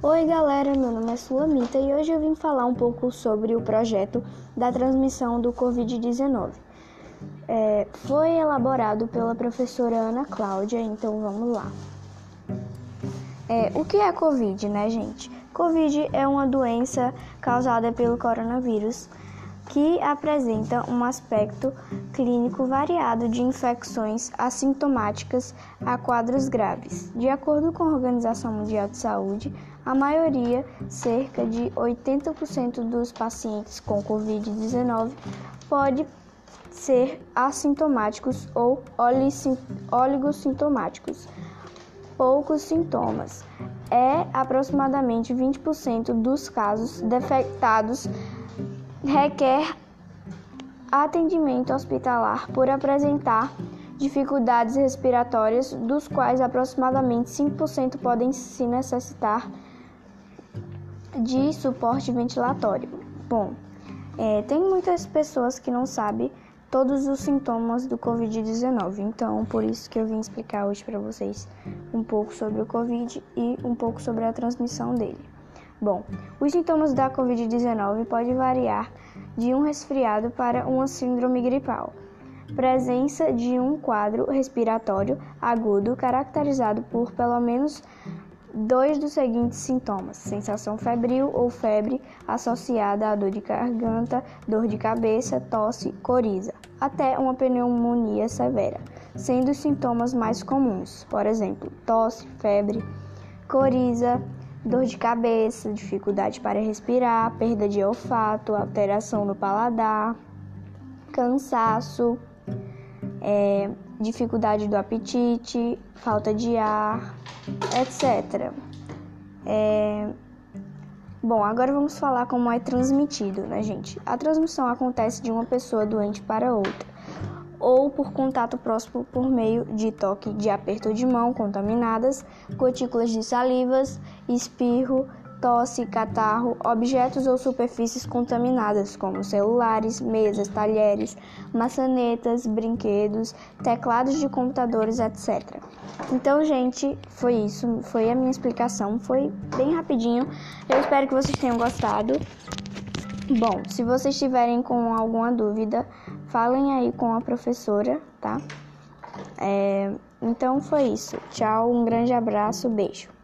Oi, galera, meu nome é Sulamita e hoje eu vim falar um pouco sobre o projeto da transmissão do Covid-19. É, foi elaborado pela professora Ana Cláudia, então vamos lá. É, o que é Covid, né, gente? Covid é uma doença causada pelo coronavírus que apresenta um aspecto clínico variado de infecções assintomáticas a quadros graves. De acordo com a Organização Mundial de Saúde, a maioria, cerca de 80% dos pacientes com Covid-19, pode ser assintomáticos ou oligossintomáticos. Poucos sintomas. É aproximadamente 20% dos casos defectados requer atendimento hospitalar por apresentar dificuldades respiratórias, dos quais aproximadamente 5% podem se necessitar de suporte ventilatório. Bom, é, tem muitas pessoas que não sabem todos os sintomas do Covid-19, então por isso que eu vim explicar hoje para vocês um pouco sobre o Covid e um pouco sobre a transmissão dele. Bom, os sintomas da Covid-19 podem variar de um resfriado para uma síndrome gripal. Presença de um quadro respiratório agudo caracterizado por pelo menos dois dos seguintes sintomas: sensação febril ou febre associada a dor de garganta, dor de cabeça, tosse, coriza, até uma pneumonia severa, sendo os sintomas mais comuns, por exemplo, tosse, febre, coriza, dor de cabeça, dificuldade para respirar, perda de olfato, alteração no paladar, cansaço, é, dificuldade do apetite, falta de ar, etc. É... Bom, agora vamos falar como é transmitido, né, gente? A transmissão acontece de uma pessoa doente para outra ou por contato próximo por meio de toque de aperto de mão contaminadas, gotículas de salivas, espirro, tosse, catarro, objetos ou superfícies contaminadas, como celulares, mesas, talheres, maçanetas, brinquedos, teclados de computadores, etc. Então, gente, foi isso, foi a minha explicação, foi bem rapidinho. Eu espero que vocês tenham gostado. Bom, se vocês tiverem com alguma dúvida, falem aí com a professora, tá? É, então foi isso. Tchau, um grande abraço, beijo.